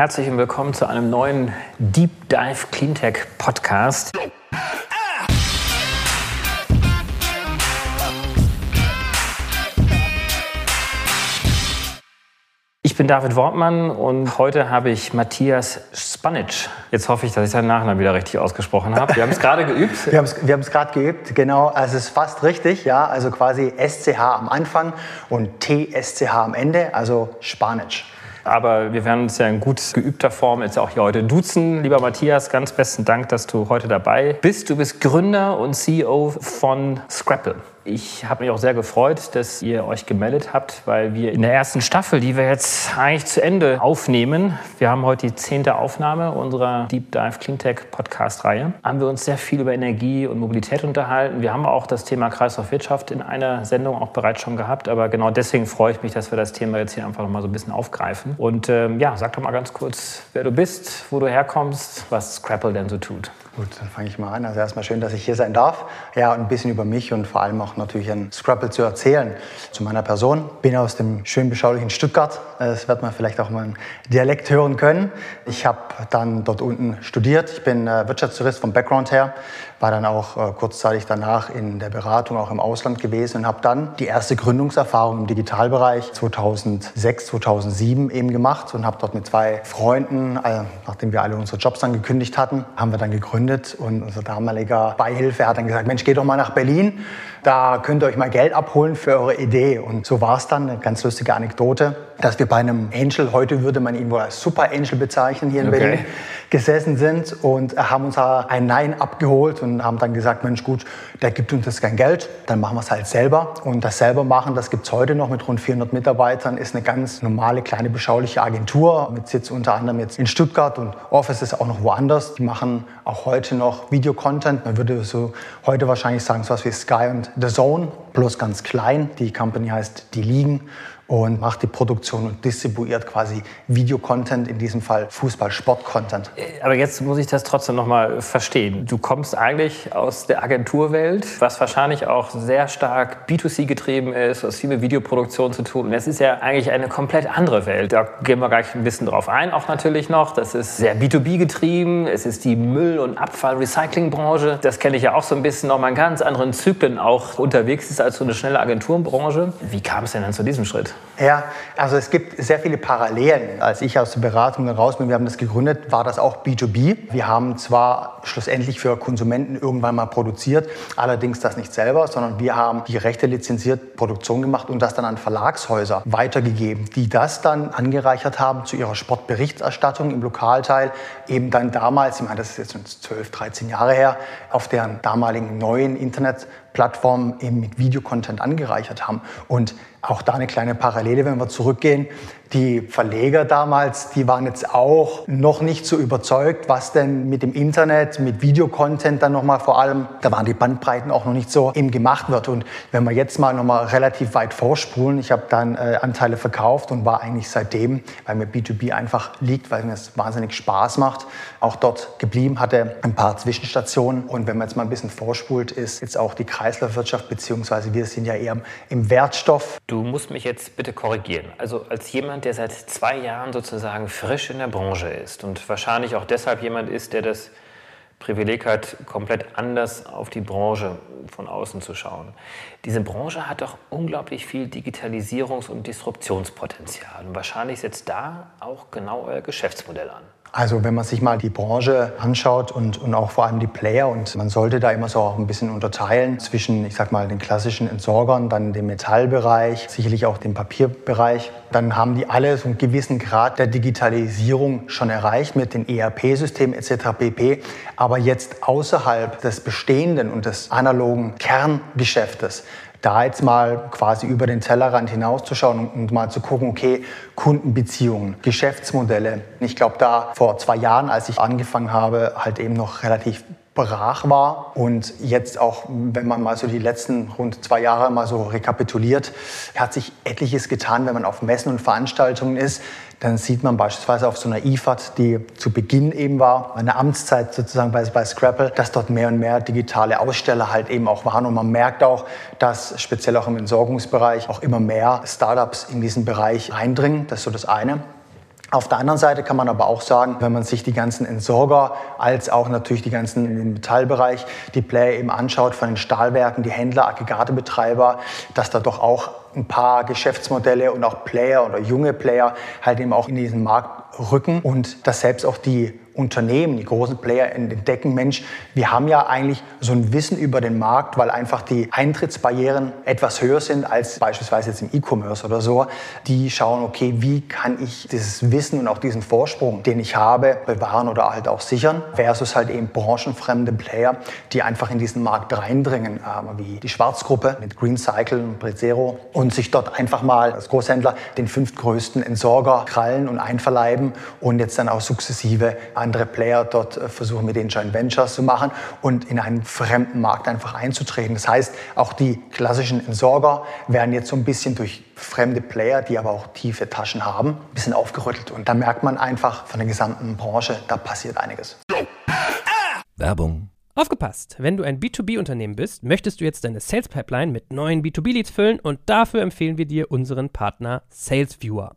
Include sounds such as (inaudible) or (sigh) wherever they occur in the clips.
Herzlich willkommen zu einem neuen Deep Dive Cleantech Podcast. Ich bin David Wortmann und heute habe ich Matthias Spanic. Jetzt hoffe ich, dass ich seinen Nachnamen wieder richtig ausgesprochen habe. Wir haben es (laughs) gerade geübt. Wir haben es wir gerade geübt, genau. Also es ist fast richtig, ja. Also quasi SCH am Anfang und TSCH am Ende, also Spanic. Aber wir werden uns ja in gut geübter Form jetzt auch hier heute duzen. Lieber Matthias, ganz besten Dank, dass du heute dabei bist. Du bist Gründer und CEO von Scrapple. Ich habe mich auch sehr gefreut, dass ihr euch gemeldet habt, weil wir in der ersten Staffel, die wir jetzt eigentlich zu Ende aufnehmen, wir haben heute die zehnte Aufnahme unserer Deep Dive Cleantech Podcast-Reihe, haben wir uns sehr viel über Energie und Mobilität unterhalten. Wir haben auch das Thema Kreislaufwirtschaft in einer Sendung auch bereits schon gehabt, aber genau deswegen freue ich mich, dass wir das Thema jetzt hier einfach noch mal so ein bisschen aufgreifen. Und ähm, ja, sag doch mal ganz kurz, wer du bist, wo du herkommst, was Scrapple denn so tut. Gut, dann fange ich mal an. Also erstmal schön, dass ich hier sein darf. Ja, und ein bisschen über mich und vor allem auch natürlich an Scrapple zu erzählen. Zu meiner Person. Bin aus dem schön beschaulichen Stuttgart. Das wird man vielleicht auch mal im Dialekt hören können. Ich habe dann dort unten studiert. Ich bin äh, Wirtschaftstourist vom Background her war dann auch äh, kurzzeitig danach in der Beratung auch im Ausland gewesen und habe dann die erste Gründungserfahrung im Digitalbereich 2006, 2007 eben gemacht und habe dort mit zwei Freunden, äh, nachdem wir alle unsere Jobs dann gekündigt hatten, haben wir dann gegründet und unser damaliger Beihilfe hat dann gesagt, Mensch, geht doch mal nach Berlin, da könnt ihr euch mal Geld abholen für eure Idee. Und so war es dann, eine ganz lustige Anekdote, dass wir bei einem Angel, heute würde man ihn wohl als Super Angel bezeichnen, hier in okay. Berlin, gesessen sind und haben uns ein Nein abgeholt und haben dann gesagt, Mensch gut, der gibt uns jetzt kein Geld, dann machen wir es halt selber. Und das selber machen, das gibt es heute noch mit rund 400 Mitarbeitern, ist eine ganz normale, kleine, beschauliche Agentur mit Sitz unter anderem jetzt in Stuttgart und Office ist auch noch woanders. Die machen auch heute noch Videocontent. Man würde so heute wahrscheinlich sagen, so was wie Sky und The Zone, bloß ganz klein. Die Company heißt Die Liegen und macht die Produktion und distribuiert quasi Videocontent, in diesem Fall Fußball-Sport-Content. Äh, aber jetzt muss ich das trotzdem nochmal verstehen. Du kommst eigentlich aus der Agenturwelt, was wahrscheinlich auch sehr stark B2C getrieben ist, was viel mit Videoproduktion zu tun. Und das ist ja eigentlich eine komplett andere Welt. Da gehen wir gleich ein bisschen drauf ein, auch natürlich noch. Das ist sehr B2B getrieben. Es ist die Müll- und Abfall-Recycling-Branche. Das kenne ich ja auch so ein bisschen noch mal in ganz anderen Zyklen auch unterwegs ist als so eine schnelle Agenturbranche. Wie kam es denn dann zu diesem Schritt? Ja, also es gibt sehr viele Parallelen. Als ich aus der Beratung raus bin, wir haben das gegründet, war das auch B2B. Wir haben zwar schlussendlich für Konsumenten irgendwann mal produziert, allerdings das nicht selber, sondern wir haben die Rechte lizenziert, Produktion gemacht und das dann an Verlagshäuser weitergegeben, die das dann angereichert haben zu ihrer Sportberichterstattung im Lokalteil, eben dann damals, ich meine, das ist jetzt 12, 13 Jahre her, auf deren damaligen neuen Internetplattform eben mit Videocontent angereichert haben. Und auch da eine kleine Parallele, wenn wir zurückgehen. Die Verleger damals, die waren jetzt auch noch nicht so überzeugt, was denn mit dem Internet, mit Videocontent dann nochmal vor allem, da waren die Bandbreiten auch noch nicht so eben gemacht wird. Und wenn wir jetzt mal nochmal relativ weit vorspulen, ich habe dann äh, Anteile verkauft und war eigentlich seitdem, weil mir B2B einfach liegt, weil mir es wahnsinnig Spaß macht, auch dort geblieben, hatte ein paar Zwischenstationen. Und wenn man jetzt mal ein bisschen vorspult, ist jetzt auch die Kreislaufwirtschaft, beziehungsweise wir sind ja eher im Wertstoff. Du musst mich jetzt bitte korrigieren. Also als jemand, jemand, der seit zwei Jahren sozusagen frisch in der Branche ist und wahrscheinlich auch deshalb jemand ist, der das Privileg hat, komplett anders auf die Branche von außen zu schauen. Diese Branche hat doch unglaublich viel Digitalisierungs- und Disruptionspotenzial. Und wahrscheinlich setzt da auch genau euer Geschäftsmodell an. Also wenn man sich mal die Branche anschaut und, und auch vor allem die Player und man sollte da immer so auch ein bisschen unterteilen zwischen, ich sag mal, den klassischen Entsorgern, dann dem Metallbereich, sicherlich auch dem Papierbereich, dann haben die alle so einen gewissen Grad der Digitalisierung schon erreicht mit den ERP-Systemen etc. pp. Aber jetzt außerhalb des bestehenden und des analogen Kerngeschäftes da jetzt mal quasi über den Tellerrand hinauszuschauen und mal zu gucken, okay, Kundenbeziehungen, Geschäftsmodelle. Ich glaube, da vor zwei Jahren, als ich angefangen habe, halt eben noch relativ brach war und jetzt auch, wenn man mal so die letzten rund zwei Jahre mal so rekapituliert, hat sich etliches getan, wenn man auf Messen und Veranstaltungen ist dann sieht man beispielsweise auf so einer IFAD, die zu Beginn eben war, eine Amtszeit sozusagen bei, bei Scrapple, dass dort mehr und mehr digitale Aussteller halt eben auch waren. Und man merkt auch, dass speziell auch im Entsorgungsbereich auch immer mehr Startups in diesen Bereich eindringen. Das ist so das eine. Auf der anderen Seite kann man aber auch sagen, wenn man sich die ganzen Entsorger als auch natürlich die ganzen im Metallbereich, die Player eben anschaut von den Stahlwerken, die Händler, Aggregatebetreiber, dass da doch auch ein paar Geschäftsmodelle und auch Player oder junge Player halt eben auch in diesen Markt rücken und dass selbst auch die Unternehmen, die großen Player entdecken, Mensch, wir haben ja eigentlich so ein Wissen über den Markt, weil einfach die Eintrittsbarrieren etwas höher sind als beispielsweise jetzt im E-Commerce oder so. Die schauen, okay, wie kann ich dieses Wissen und auch diesen Vorsprung, den ich habe, bewahren oder halt auch sichern, versus halt eben branchenfremde Player, die einfach in diesen Markt reindringen, äh, wie die Schwarzgruppe mit Green Cycle und Prezero und sich dort einfach mal als Großhändler den fünftgrößten Entsorger krallen und einverleiben und jetzt dann auch sukzessive andere Player dort äh, versuchen, mit den Joint Ventures zu machen und in einen fremden Markt einfach einzutreten. Das heißt, auch die klassischen Entsorger werden jetzt so ein bisschen durch fremde Player, die aber auch tiefe Taschen haben, ein bisschen aufgerüttelt. Und da merkt man einfach von der gesamten Branche, da passiert einiges. Werbung Aufgepasst! Wenn du ein B2B-Unternehmen bist, möchtest du jetzt deine Sales Pipeline mit neuen B2B-Leads füllen und dafür empfehlen wir dir unseren Partner SalesViewer.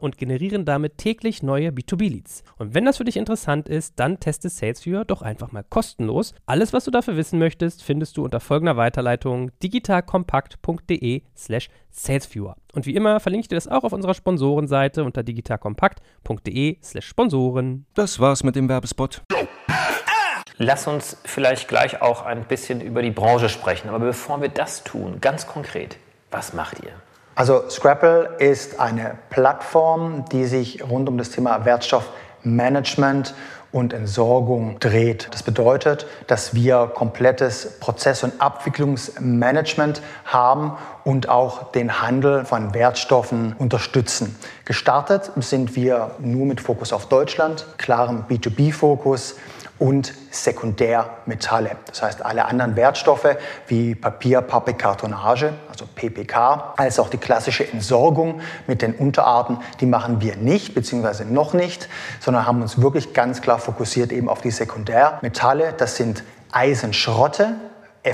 Und generieren damit täglich neue B2B-Leads. Und wenn das für dich interessant ist, dann teste SalesViewer doch einfach mal kostenlos. Alles, was du dafür wissen möchtest, findest du unter folgender Weiterleitung digitalkompakt.de slash salesviewer. Und wie immer verlinke ich dir das auch auf unserer Sponsorenseite unter digitalkompakt.de slash Sponsoren. Das war's mit dem Werbespot. Lass uns vielleicht gleich auch ein bisschen über die Branche sprechen. Aber bevor wir das tun, ganz konkret, was macht ihr? Also Scrapple ist eine Plattform, die sich rund um das Thema Wertstoffmanagement und Entsorgung dreht. Das bedeutet, dass wir komplettes Prozess- und Abwicklungsmanagement haben und auch den Handel von Wertstoffen unterstützen. Gestartet sind wir nur mit Fokus auf Deutschland, klarem B2B-Fokus und Sekundärmetalle. Das heißt, alle anderen Wertstoffe wie Papier, Pappe, Kartonage, also PPK, als auch die klassische Entsorgung mit den Unterarten, die machen wir nicht, beziehungsweise noch nicht, sondern haben uns wirklich ganz klar fokussiert eben auf die Sekundärmetalle. Das sind Eisenschrotte,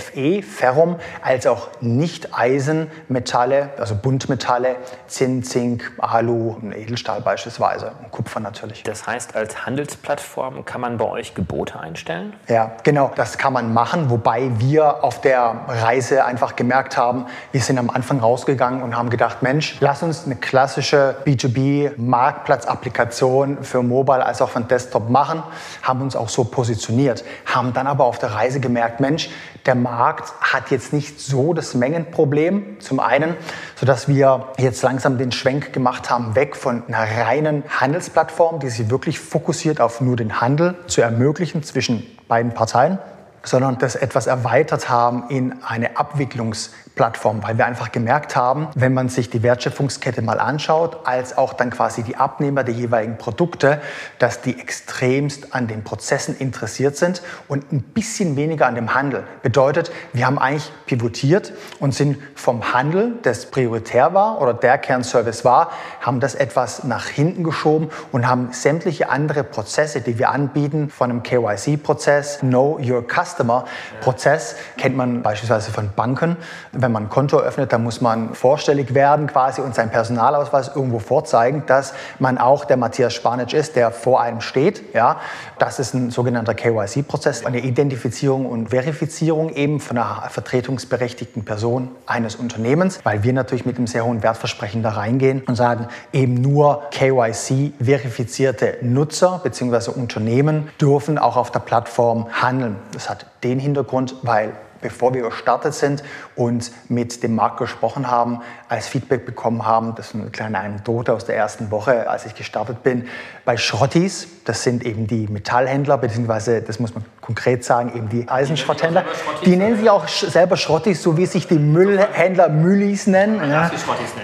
Fe, Ferrum, als auch Nicht-Eisenmetalle, also Buntmetalle, Zinn, Zink, Alu, Edelstahl beispielsweise und Kupfer natürlich. Das heißt, als Handelsplattform kann man bei euch Gebote einstellen? Ja, genau, das kann man machen, wobei wir auf der Reise einfach gemerkt haben, wir sind am Anfang rausgegangen und haben gedacht, Mensch, lass uns eine klassische B2B-Marktplatz-Applikation für Mobile als auch für Desktop machen, haben uns auch so positioniert, haben dann aber auf der Reise gemerkt, Mensch, der Markt hat jetzt nicht so das Mengenproblem, zum einen, sodass wir jetzt langsam den Schwenk gemacht haben, weg von einer reinen Handelsplattform, die sich wirklich fokussiert auf nur den Handel zu ermöglichen zwischen beiden Parteien, sondern das etwas erweitert haben in eine Abwicklungs- Plattform, weil wir einfach gemerkt haben, wenn man sich die Wertschöpfungskette mal anschaut, als auch dann quasi die Abnehmer der jeweiligen Produkte, dass die extremst an den Prozessen interessiert sind und ein bisschen weniger an dem Handel. Bedeutet, wir haben eigentlich pivotiert und sind vom Handel, das prioritär war oder der Kernservice war, haben das etwas nach hinten geschoben und haben sämtliche andere Prozesse, die wir anbieten, von einem KYC-Prozess, Know Your Customer-Prozess, kennt man beispielsweise von Banken, wenn man ein Konto öffnet, dann muss man vorstellig werden quasi und seinen Personalausweis irgendwo vorzeigen, dass man auch der Matthias Spanic ist, der vor einem steht. Ja, das ist ein sogenannter KYC-Prozess, eine Identifizierung und Verifizierung eben von einer vertretungsberechtigten Person eines Unternehmens, weil wir natürlich mit einem sehr hohen Wertversprechen da reingehen und sagen, eben nur KYC-verifizierte Nutzer bzw. Unternehmen dürfen auch auf der Plattform handeln. Das hat den Hintergrund, weil bevor wir gestartet sind und mit dem Markt gesprochen haben, als Feedback bekommen haben, das ist eine kleine Anekdote aus der ersten Woche, als ich gestartet bin, bei Schrottis, Das sind eben die Metallhändler, beziehungsweise, das muss man konkret sagen, eben die Eisenschrotthändler. Die nennen sich auch selber Schrottis, so wie sich die Müllhändler Müllis nennen. Ja.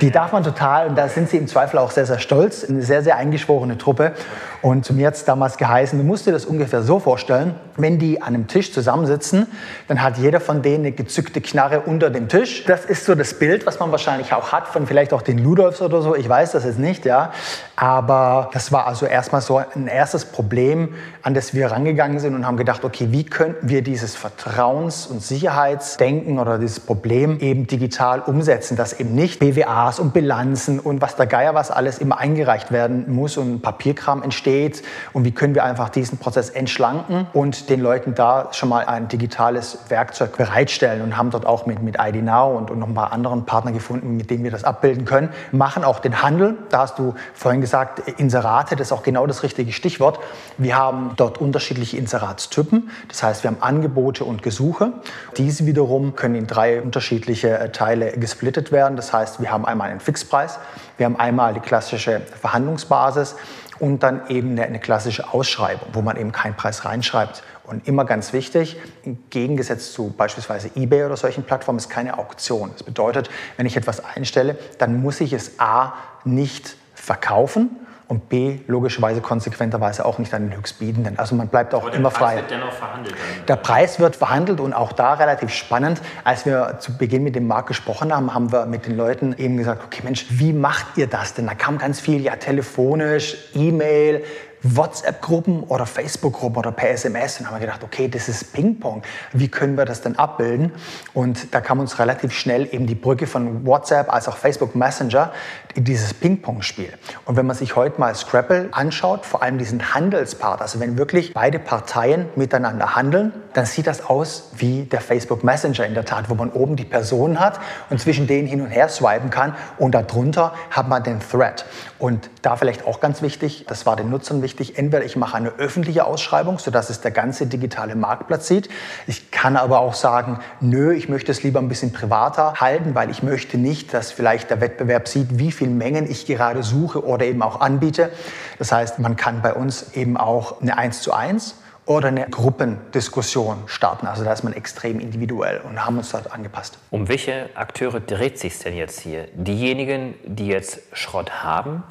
Die darf man total, und da sind sie im Zweifel auch sehr, sehr stolz. Eine sehr, sehr eingeschworene Truppe. Und zu mir hat es damals geheißen, du musst dir das ungefähr so vorstellen, wenn die an einem Tisch zusammensitzen, dann hat jeder von denen eine gezückte Knarre unter dem Tisch. Das ist so das Bild, was man wahrscheinlich auch hat von vielleicht auch den Ludolfs oder so. Ich weiß das jetzt nicht, ja. Aber das war also erstmal so ein erstes Problem, an das wir rangegangen sind und haben gedacht, okay, wie könnten wir dieses Vertrauens- und Sicherheitsdenken oder dieses Problem eben digital umsetzen, dass eben nicht BWAs und Bilanzen und was der Geier was alles immer eingereicht werden muss und Papierkram entsteht und wie können wir einfach diesen Prozess entschlanken und den Leuten da schon mal ein digitales Werkzeug bereitstellen und haben dort auch mit, mit ID Now und, und noch ein paar anderen Partner gefunden, mit denen wir das abbilden können, machen auch den Handel, da hast du vorhin gesagt, gesagt, Inserate, das ist auch genau das richtige Stichwort. Wir haben dort unterschiedliche Inseratstypen. Das heißt, wir haben Angebote und Gesuche. Diese wiederum können in drei unterschiedliche äh, Teile gesplittet werden. Das heißt, wir haben einmal einen Fixpreis, wir haben einmal die klassische Verhandlungsbasis und dann eben eine, eine, klassische Ausschreibung, wo man eben keinen Preis reinschreibt. Und immer ganz wichtig, im Gegensatz zu beispielsweise eBay oder solchen Plattformen, ist keine Auktion. Das bedeutet, wenn ich etwas einstelle, dann muss ich es A nicht verkaufen und B, logischerweise konsequenterweise auch nicht an den Höchstbietenden. Also man bleibt auch Aber immer frei. Der Preis wird dennoch verhandelt. Der Preis wird verhandelt und auch da relativ spannend. Als wir zu Beginn mit dem Markt gesprochen haben, haben wir mit den Leuten eben gesagt, okay Mensch, wie macht ihr das denn? Da kam ganz viel, ja telefonisch, E-Mail, WhatsApp-Gruppen oder Facebook-Gruppen oder per SMS und haben wir gedacht, okay, das ist Ping-Pong. Wie können wir das denn abbilden? Und da kam uns relativ schnell eben die Brücke von WhatsApp als auch Facebook Messenger in dieses Ping-Pong-Spiel. Und wenn man sich heute mal Scrapple anschaut, vor allem diesen Handelspart, also wenn wirklich beide Parteien miteinander handeln, dann sieht das aus wie der Facebook Messenger in der Tat, wo man oben die Person hat und zwischen denen hin und her swipen kann und darunter hat man den Thread. Und da vielleicht auch ganz wichtig, das war den Nutzern wichtig, entweder ich mache eine öffentliche Ausschreibung, sodass es der ganze digitale Marktplatz sieht. Ich kann aber auch sagen, nö, ich möchte es lieber ein bisschen privater halten, weil ich möchte nicht, dass vielleicht der Wettbewerb sieht, wie viel Mengen ich gerade suche oder eben auch anbiete. Das heißt, man kann bei uns eben auch eine 1 zu 1 oder eine Gruppendiskussion starten. Also da ist man extrem individuell und haben uns dort angepasst. Um welche Akteure dreht sich denn jetzt hier? Diejenigen, die jetzt Schrott haben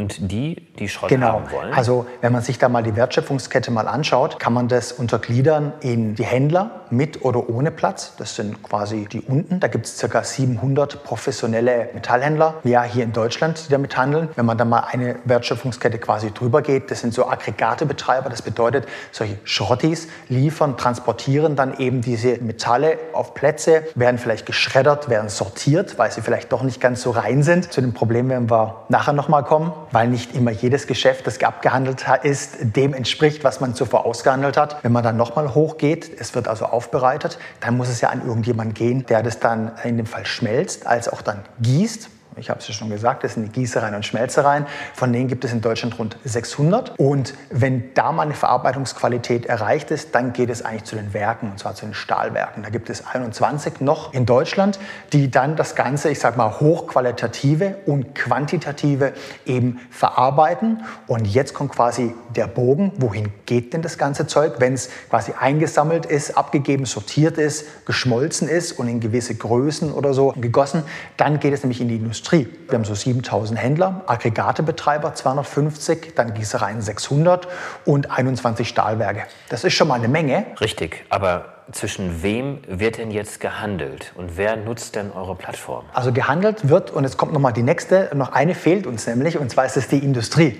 und die, die Schrott genau. haben wollen? Also wenn man sich da mal die Wertschöpfungskette mal anschaut, kann man das untergliedern in die Händler mit oder ohne Platz. Das sind quasi die unten. Da gibt es ca. 700 professionelle Metallhändler, ja hier in Deutschland, die damit handeln. Wenn man da mal eine Wertschöpfungskette quasi drüber geht, das sind so Aggregatebetreiber. Das bedeutet, solche Schrottis liefern, transportieren dann eben diese Metalle auf Plätze, werden vielleicht geschreddert, werden sortiert, weil sie vielleicht doch nicht ganz so rein sind. Zu dem Problem werden wir nachher nochmal kommen weil nicht immer jedes Geschäft, das abgehandelt ist, dem entspricht, was man zuvor ausgehandelt hat. Wenn man dann nochmal hochgeht, es wird also aufbereitet, dann muss es ja an irgendjemanden gehen, der das dann in dem Fall schmelzt, als auch dann gießt ich habe es ja schon gesagt, das sind die Gießereien und Schmelzereien. Von denen gibt es in Deutschland rund 600. Und wenn da mal eine Verarbeitungsqualität erreicht ist, dann geht es eigentlich zu den Werken, und zwar zu den Stahlwerken. Da gibt es 21 noch in Deutschland, die dann das Ganze, ich sage mal, hochqualitative und quantitative eben verarbeiten. Und jetzt kommt quasi der Bogen. Wohin geht denn das ganze Zeug, wenn es quasi eingesammelt ist, abgegeben, sortiert ist, geschmolzen ist und in gewisse Größen oder so gegossen? Dann geht es nämlich in die Industrie. Industrie. Wir haben so 7000 Händler, Aggregatebetreiber 250, dann Gießereien 600 und 21 Stahlwerke. Das ist schon mal eine Menge. Richtig, aber zwischen wem wird denn jetzt gehandelt und wer nutzt denn eure Plattform? Also gehandelt wird, und jetzt kommt noch mal die nächste, noch eine fehlt uns nämlich, und zwar ist es die Industrie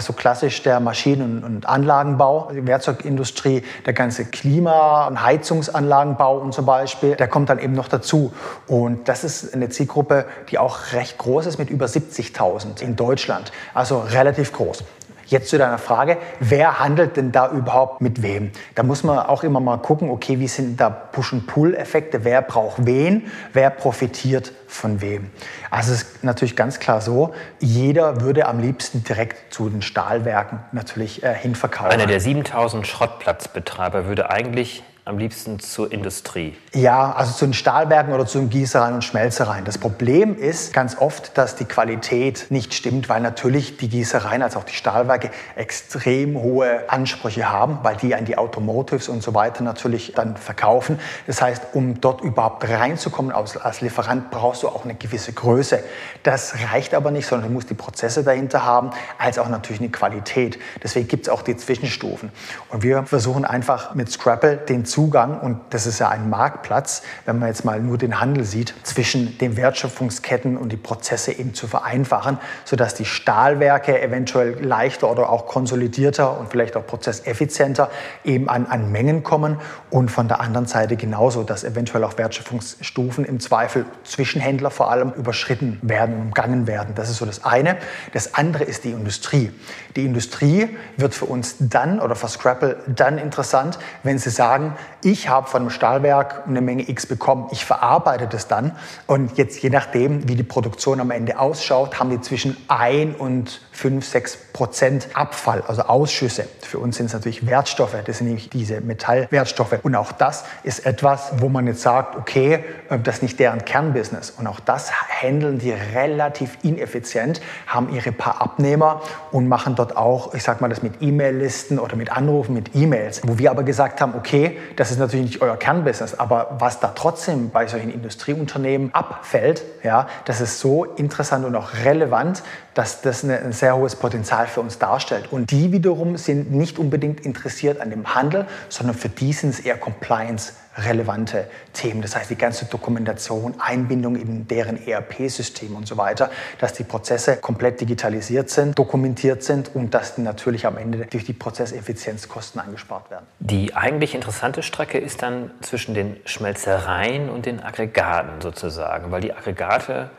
so klassisch der Maschinen- und Anlagenbau, die Werkzeugindustrie, der ganze Klima- und Heizungsanlagenbau und zum Beispiel, der kommt dann eben noch dazu. Und das ist eine Zielgruppe, die auch recht groß ist mit über 70.000 in Deutschland. Also relativ groß. Jetzt zu deiner Frage, wer handelt denn da überhaupt mit wem? Da muss man auch immer mal gucken, okay, wie sind da Push-and-Pull-Effekte? Wer braucht wen? Wer profitiert von wem? Also es ist natürlich ganz klar so, jeder würde am liebsten direkt zu den Stahlwerken natürlich äh, hinverkaufen. Einer der 7000 Schrottplatzbetreiber würde eigentlich am liebsten zur Industrie? Ja, also zu den Stahlwerken oder zu den Gießereien und Schmelzereien. Das Problem ist ganz oft, dass die Qualität nicht stimmt, weil natürlich die Gießereien als auch die Stahlwerke extrem hohe Ansprüche haben, weil die an die Automotives und so weiter natürlich dann verkaufen. Das heißt, um dort überhaupt reinzukommen als, als Lieferant, brauchst du auch eine gewisse Größe. Das reicht aber nicht, sondern du musst die Prozesse dahinter haben, als auch natürlich eine Qualität. Deswegen gibt es auch die Zwischenstufen. Und wir versuchen einfach mit Scrapple den Zugang, und das ist ja ein Marktplatz, wenn man jetzt mal nur den Handel sieht, zwischen den Wertschöpfungsketten und die Prozesse eben zu vereinfachen, sodass die Stahlwerke eventuell leichter oder auch konsolidierter und vielleicht auch prozesseffizienter eben an, an Mengen kommen und von der anderen Seite genauso, dass eventuell auch Wertschöpfungsstufen im Zweifel Zwischenhändler vor allem überschritten werden und umgangen werden. Das ist so das eine. Das andere ist die Industrie. Die Industrie wird für uns dann oder für Scrapple dann interessant, wenn sie sagen, ich habe von einem Stahlwerk eine Menge X bekommen, ich verarbeite das dann. Und jetzt je nachdem, wie die Produktion am Ende ausschaut, haben die zwischen 1 und 5, 6 Prozent Abfall, also Ausschüsse. Für uns sind es natürlich Wertstoffe, das sind nämlich diese Metallwertstoffe. Und auch das ist etwas, wo man jetzt sagt, okay, äh, das ist nicht deren Kernbusiness. Und auch das handeln die relativ ineffizient, haben ihre paar Abnehmer und machen dort auch, ich sag mal, das mit E-Mail-Listen oder mit Anrufen, mit E-Mails. Wo wir aber gesagt haben, okay, das ist natürlich nicht euer Kernbusiness, aber was da trotzdem bei solchen Industrieunternehmen abfällt, ja, das ist so interessant und auch relevant, dass das ein sehr hohes Potenzial für uns darstellt. Und die wiederum sind nicht unbedingt interessiert an dem Handel, sondern für die sind es eher Compliance relevante Themen. Das heißt, die ganze Dokumentation, Einbindung in deren ERP-System und so weiter, dass die Prozesse komplett digitalisiert sind, dokumentiert sind und dass die natürlich am Ende durch die Prozesseffizienz Kosten eingespart werden. Die eigentlich interessante Strecke ist dann zwischen den Schmelzereien und den Aggregaten sozusagen, weil die Aggregate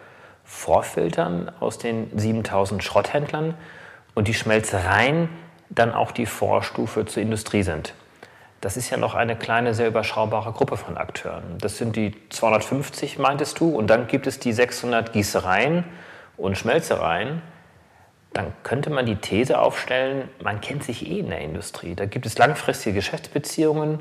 vorfiltern aus den 7000 Schrotthändlern und die Schmelzereien dann auch die Vorstufe zur Industrie sind. Das ist ja noch eine kleine, sehr überschaubare Gruppe von Akteuren. Das sind die 250, meintest du, und dann gibt es die 600 Gießereien und Schmelzereien. Dann könnte man die These aufstellen, man kennt sich eh in der Industrie. Da gibt es langfristige Geschäftsbeziehungen.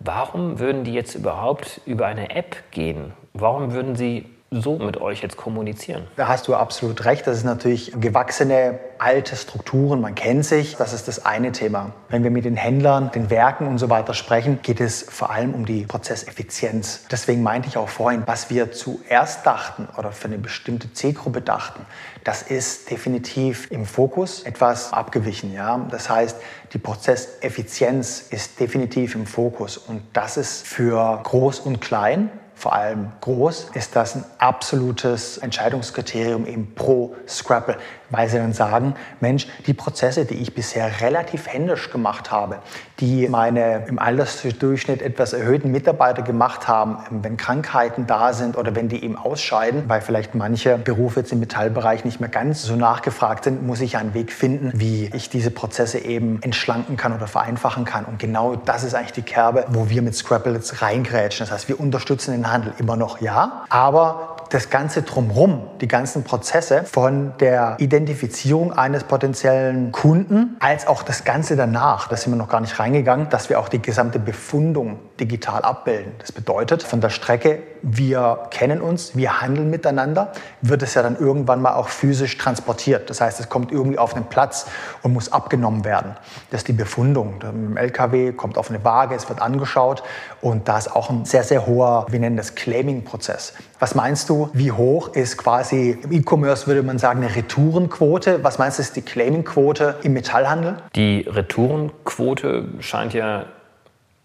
Warum würden die jetzt überhaupt über eine App gehen? Warum würden sie so mit euch jetzt kommunizieren? Da hast du absolut recht. Das ist natürlich gewachsene alte Strukturen, man kennt sich. Das ist das eine Thema. Wenn wir mit den Händlern, den Werken und so weiter sprechen, geht es vor allem um die Prozesseffizienz. Deswegen meinte ich auch vorhin, was wir zuerst dachten oder für eine bestimmte Zielgruppe dachten, das ist definitiv im Fokus etwas abgewichen. Ja? Das heißt, die Prozesseffizienz ist definitiv im Fokus und das ist für groß und klein vor allem groß, ist das ein absolutes Entscheidungskriterium eben pro Scrapple weil sie dann sagen, Mensch, die Prozesse, die ich bisher relativ händisch gemacht habe, die meine im Altersdurchschnitt etwas erhöhten Mitarbeiter gemacht haben, wenn Krankheiten da sind oder wenn die eben ausscheiden, weil vielleicht manche Berufe jetzt im Metallbereich nicht mehr ganz so nachgefragt sind, muss ich einen Weg finden, wie ich diese Prozesse eben entschlanken kann oder vereinfachen kann. Und genau das ist eigentlich die Kerbe, wo wir mit Scrapple jetzt reingrätschen. Das heißt, wir unterstützen den Handel immer noch, ja, aber das Ganze drumherum, die ganzen Prozesse von der Identifizierung eines potenziellen Kunden als auch das Ganze danach, da sind wir noch gar nicht reingegangen, dass wir auch die gesamte Befundung digital abbilden. Das bedeutet, von der Strecke, wir kennen uns, wir handeln miteinander, wird es ja dann irgendwann mal auch physisch transportiert. Das heißt, es kommt irgendwie auf einen Platz und muss abgenommen werden. Das ist die Befundung. Im LKW kommt auf eine Waage, es wird angeschaut und da ist auch ein sehr, sehr hoher, wir nennen das Claiming-Prozess. Was meinst du, wie hoch ist quasi im E-Commerce, würde man sagen, eine Retourenquote? Was meinst du, ist die Claiming-Quote im Metallhandel? Die Retourenquote scheint ja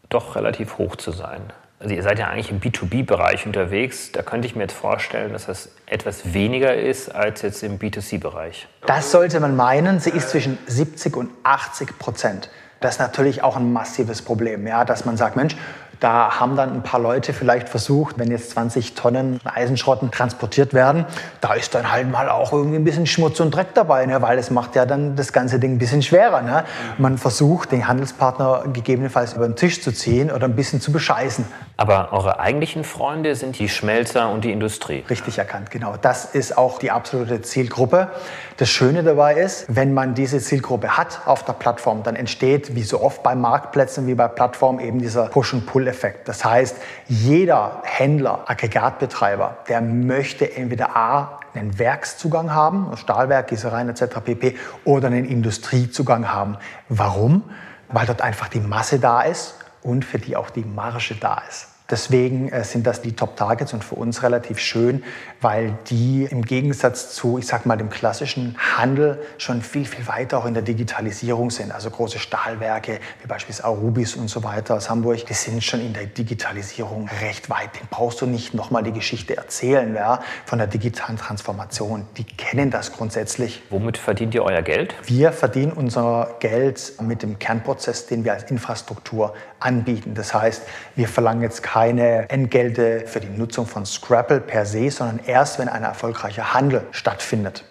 doch relativ hoch zu sein. Also ihr seid ja eigentlich im B2B-Bereich unterwegs. Da könnte ich mir jetzt vorstellen, dass das etwas weniger ist als jetzt im B2C-Bereich. Das sollte man meinen. Sie ist zwischen 70 und 80 Prozent. Das ist natürlich auch ein massives Problem, ja, dass man sagt, Mensch, da haben dann ein paar Leute vielleicht versucht, wenn jetzt 20 Tonnen Eisenschrotten transportiert werden, da ist dann halt mal auch irgendwie ein bisschen Schmutz und Dreck dabei, ne? weil es macht ja dann das ganze Ding ein bisschen schwerer. Ne? Man versucht, den Handelspartner gegebenenfalls über den Tisch zu ziehen oder ein bisschen zu bescheißen. Aber eure eigentlichen Freunde sind die Schmelzer und die Industrie. Richtig erkannt, genau. Das ist auch die absolute Zielgruppe. Das Schöne dabei ist, wenn man diese Zielgruppe hat auf der Plattform, dann entsteht, wie so oft bei Marktplätzen wie bei Plattformen, eben dieser Push- and Pull Pull-Effekt. Das heißt, jeder Händler, Aggregatbetreiber, der möchte entweder A, einen Werkszugang haben, Stahlwerk, Gießereien etc. pp. oder einen Industriezugang haben. Warum? Weil dort einfach die Masse da ist und für die auch die Marge da ist. Deswegen äh, sind das die Top-Targets und für uns relativ schön, weil die im Gegensatz zu, ich sag mal, dem klassischen Handel schon viel, viel weiter auch in der Digitalisierung sind. Also große Stahlwerke wie beispielsweise Arubis und so weiter aus Hamburg, die sind schon in der Digitalisierung recht weit. Den brauchst du nicht nochmal die Geschichte erzählen ja, von der digitalen Transformation. Die kennen das grundsätzlich. Womit verdient ihr euer Geld? Wir verdienen unser Geld mit dem Kernprozess, den wir als Infrastruktur anbieten. Das heißt, wir verlangen jetzt keine keine Entgelte für die Nutzung von Scrapple per se, sondern erst, wenn ein erfolgreicher Handel stattfindet.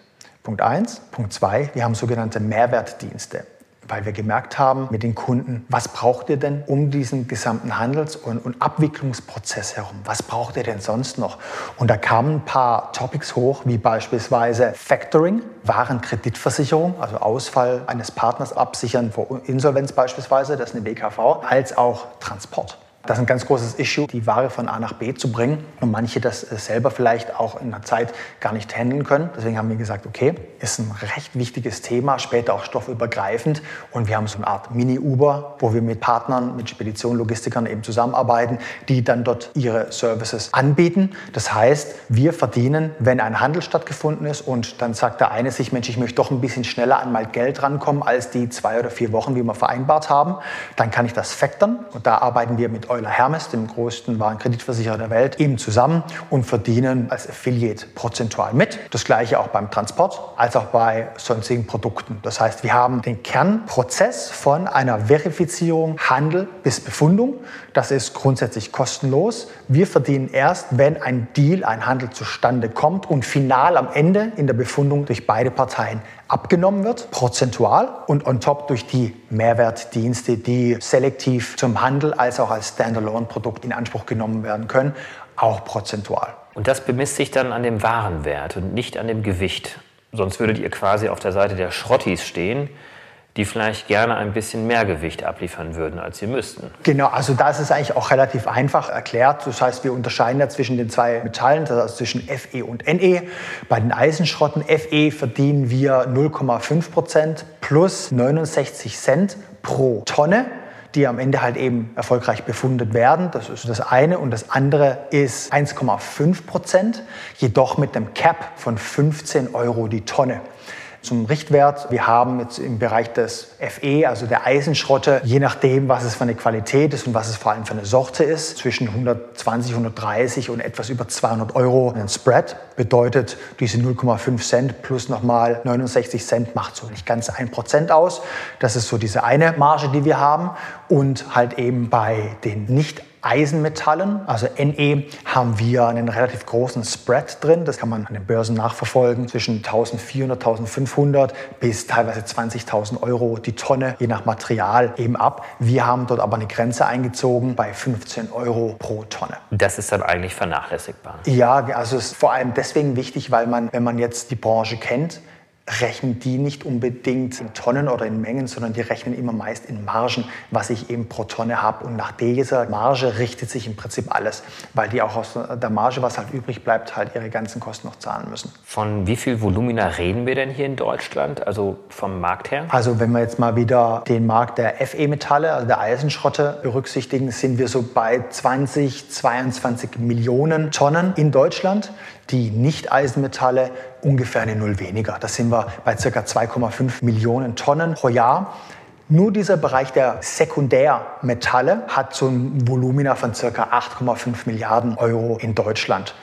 Punkt 1. Punkt 2. Wir haben sogenannte Mehrwertdienste weil wir gemerkt haben mit den Kunden, was braucht ihr denn um diesen gesamten Handels- und, und, Abwicklungsprozess herum? Was braucht ihr denn sonst noch? Und da kamen ein paar Topics hoch, wie beispielsweise Factoring, Warenkreditversicherung, also Ausfall eines Partners absichern vor Insolvenz beispielsweise, das ist eine WKV, als auch Transport. Das ist ein ganz großes Issue, die Ware von A nach B zu bringen und manche das äh, selber vielleicht auch in der Zeit gar nicht handeln können. Deswegen haben wir gesagt, okay, ist ein recht wichtiges Thema, später auch stoffübergreifend und wir haben so eine Art Mini-Uber, wo wir mit Partnern, mit Speditionen, Logistikern eben zusammenarbeiten, die dann dort ihre Services anbieten. Das heißt, wir verdienen, wenn ein Handel stattgefunden ist und dann sagt der eine sich, Mensch, ich möchte doch ein bisschen schneller an mein Geld rankommen als die zwei oder vier Wochen, wie wir vereinbart haben, dann kann ich das factoren und da arbeiten wir mit Euler Hermes, dem größten Warenkreditversicherer der Welt, eben zusammen und verdienen als Affiliate prozentual mit. Das gleiche auch beim Transport als auch bei sonstigen Produkten. Das heißt, wir haben den Kernprozess von einer Verifizierung, Handel bis Befundung. Das ist grundsätzlich kostenlos. Wir verdienen erst, wenn ein Deal, ein Handel zustande kommt und final am Ende in der Befundung durch beide Parteien abgenommen wird, prozentual und on top durch die Mehrwertdienste, die selektiv zum Handel als auch als Standalone-Produkt in Anspruch genommen werden können, auch prozentual. Und das bemisst sich dann an dem Warenwert und nicht an dem Gewicht. Sonst würdet ihr quasi auf der Seite der Schrottis stehen, die vielleicht gerne ein bisschen mehr Gewicht abliefern würden, als sie müssten. Genau, also da ist es eigentlich auch relativ einfach erklärt. Das heißt, wir unterscheiden ja zwischen den zwei Metallen, das heißt zwischen Fe und Ne. Bei den Eisenschrotten Fe verdienen wir 0,5 Prozent plus 69 Cent pro Tonne die am Ende halt eben erfolgreich befundet werden. Das ist das eine. Und das andere ist 1,5 Prozent, jedoch mit einem Cap von 15 Euro die Tonne zum Richtwert. Wir haben jetzt im Bereich des FE, also der Eisenschrotte, je nachdem, was es für eine Qualität ist und was es vor allem für eine Sorte ist, zwischen 120, 130 und etwas über 200 Euro einen Spread. Bedeutet, diese 0,5 Cent plus nochmal 69 Cent macht so nicht ganz ein Prozent aus. Das ist so diese eine Marge, die wir haben. Und halt eben bei den nicht Eisenmetallen, also Ne, haben wir einen relativ großen Spread drin. Das kann man an den Börsen nachverfolgen. Zwischen 1400, 1500 bis teilweise 20.000 Euro die Tonne, je nach Material eben ab. Wir haben dort aber eine Grenze eingezogen bei 15 Euro pro Tonne. Das ist dann eigentlich vernachlässigbar. Ja, also es ist vor allem deswegen wichtig, weil man, wenn man jetzt die Branche kennt, rechnen die nicht unbedingt in Tonnen oder in Mengen, sondern die rechnen immer meist in Margen, was ich eben pro Tonne habe. Und nach dieser Marge richtet sich im Prinzip alles, weil die auch aus der Marge, was halt übrig bleibt, halt ihre ganzen Kosten noch zahlen müssen. Von wie viel Volumina reden wir denn hier in Deutschland, also vom Markt her? Also wenn wir jetzt mal wieder den Markt der FE-Metalle, also der Eisenschrotte berücksichtigen, sind wir so bei 20, 22 Millionen Tonnen in Deutschland die Nicht-Eisenmetalle ungefähr eine Null weniger. Da sind wir bei ca. 2,5 Millionen Tonnen pro Jahr. Nur dieser Bereich der Sekundärmetalle hat so ein Volumina von ca. 8,5 Milliarden Euro in Deutschland.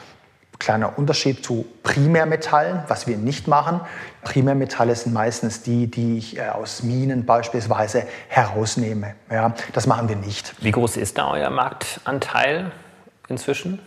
Kleiner Unterschied zu Primärmetallen, was wir nicht machen. Primärmetalle sind meistens die, die ich äh, aus Minen beispielsweise herausnehme. Ja, das machen wir nicht. Wie groß ist da euer Marktanteil inzwischen?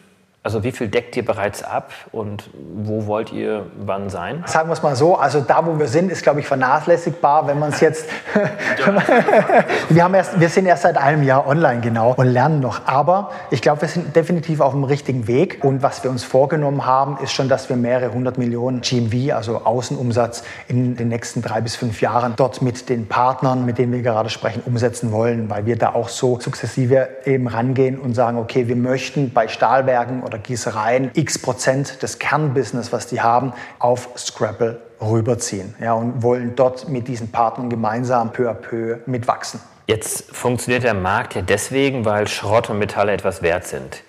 Also wie viel deckt ihr bereits ab und wo wollt ihr wann sein? Sagen wir es mal so, also da, wo wir sind, ist, glaube ich, vernachlässigbar, wenn man es jetzt... (laughs) (laughs) wir, haben erst, wir sind erst seit einem Jahr online, genau, und lernen noch. Aber ich glaube, wir sind definitiv auf dem richtigen Weg. Und was wir uns vorgenommen haben, ist schon, dass wir mehrere hundert Millionen GMV, also Außenumsatz, in den nächsten drei bis fünf Jahren dort mit den Partnern, mit denen wir gerade sprechen, umsetzen wollen, weil wir da auch so sukzessive eben rangehen und sagen, okay, wir möchten bei Stahlwerken oder Gießereien x Prozent des Kernbusiness, was die haben, auf Scrapple rüberziehen ja, und wollen dort mit diesen Partnern gemeinsam peu à peu mitwachsen. Jetzt funktioniert der Markt ja deswegen, weil Schrott und Metalle etwas wert sind.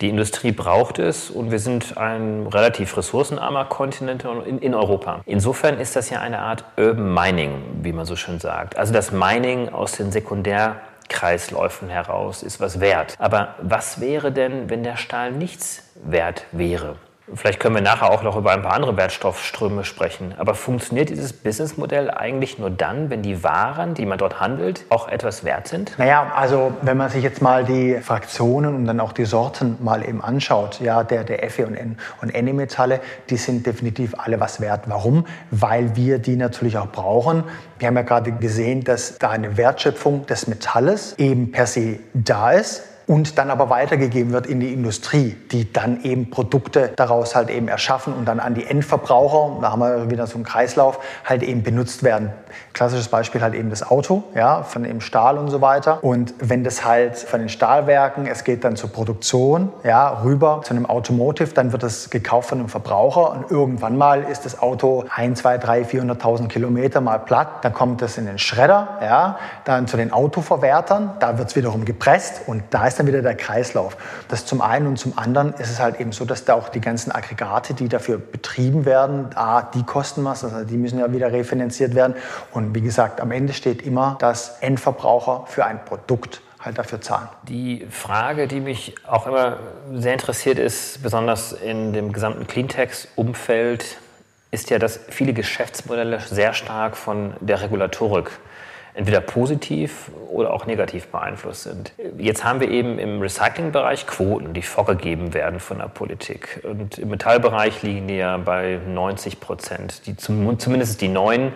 Die Industrie braucht es und wir sind ein relativ ressourcenarmer Kontinent in, in, Europa. Insofern ist das ja eine Art Urban Mining, wie man so schön sagt. Also das Mining aus den Sekundär Kreisläufen heraus ist was wert. Aber was wäre denn, wenn der Stahl nichts wert wäre? Vielleicht können wir nachher auch noch über ein paar andere Wertstoffströme sprechen. Aber funktioniert dieses Businessmodell eigentlich nur dann, wenn die Waren, die man dort handelt, auch etwas wert sind? Naja, also wenn man sich jetzt mal die Fraktionen und dann auch die Sorten mal eben anschaut, ja, der, der Fe und, N und Ne-Metalle, die sind definitiv alle was wert. Warum? Weil wir die natürlich auch brauchen. Wir haben ja gerade gesehen, dass da eine Wertschöpfung des Metalles eben per se da ist und dann aber weitergegeben wird in die Industrie, die dann eben Produkte daraus halt eben erschaffen und dann an die Endverbraucher, da haben wir wieder so einen Kreislauf, halt eben benutzt werden. Klassisches Beispiel halt eben das Auto, ja, von dem Stahl und so weiter. Und wenn das halt von den Stahlwerken, es geht dann zur Produktion, ja, rüber zu einem Automotive, dann wird das gekauft von einem Verbraucher und irgendwann mal ist das Auto 1, 2, 3, 400.000 Kilometer mal platt, dann kommt das in den Schredder, ja, dann zu den Autoverwertern, da wird es wiederum gepresst und da ist dann wieder der Kreislauf. Das zum einen und zum anderen ist es halt eben so, dass da auch die ganzen Aggregate, die dafür betrieben werden, A, die kosten was, also die müssen ja wieder refinanziert werden. Und wie gesagt, am Ende steht immer, dass Endverbraucher für ein Produkt halt dafür zahlen. Die Frage, die mich auch immer sehr interessiert ist, besonders in dem gesamten Cleantech-Umfeld, ist ja, dass viele Geschäftsmodelle sehr stark von der Regulatorik entweder positiv oder auch negativ beeinflusst sind. Jetzt haben wir eben im Recyclingbereich Quoten, die vorgegeben werden von der Politik. Und im Metallbereich liegen die ja bei 90 Prozent, die zum, zumindest die neuen